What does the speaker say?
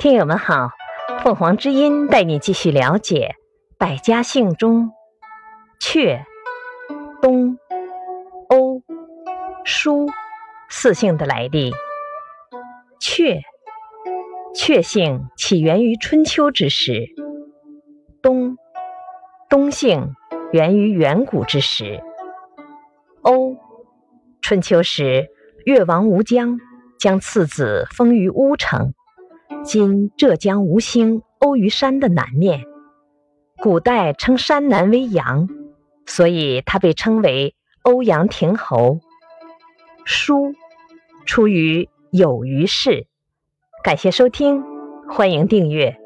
听友们好，凤凰之音带你继续了解百家姓中阙、东、欧、舒四姓的来历。阙，阙姓起源于春秋之时。东，东姓源于远古之时。欧，春秋时越王吴江将次子封于乌城。今浙江吴兴欧虞山的南面，古代称山南为阳，所以它被称为欧阳亭侯。书出于有余氏，感谢收听，欢迎订阅。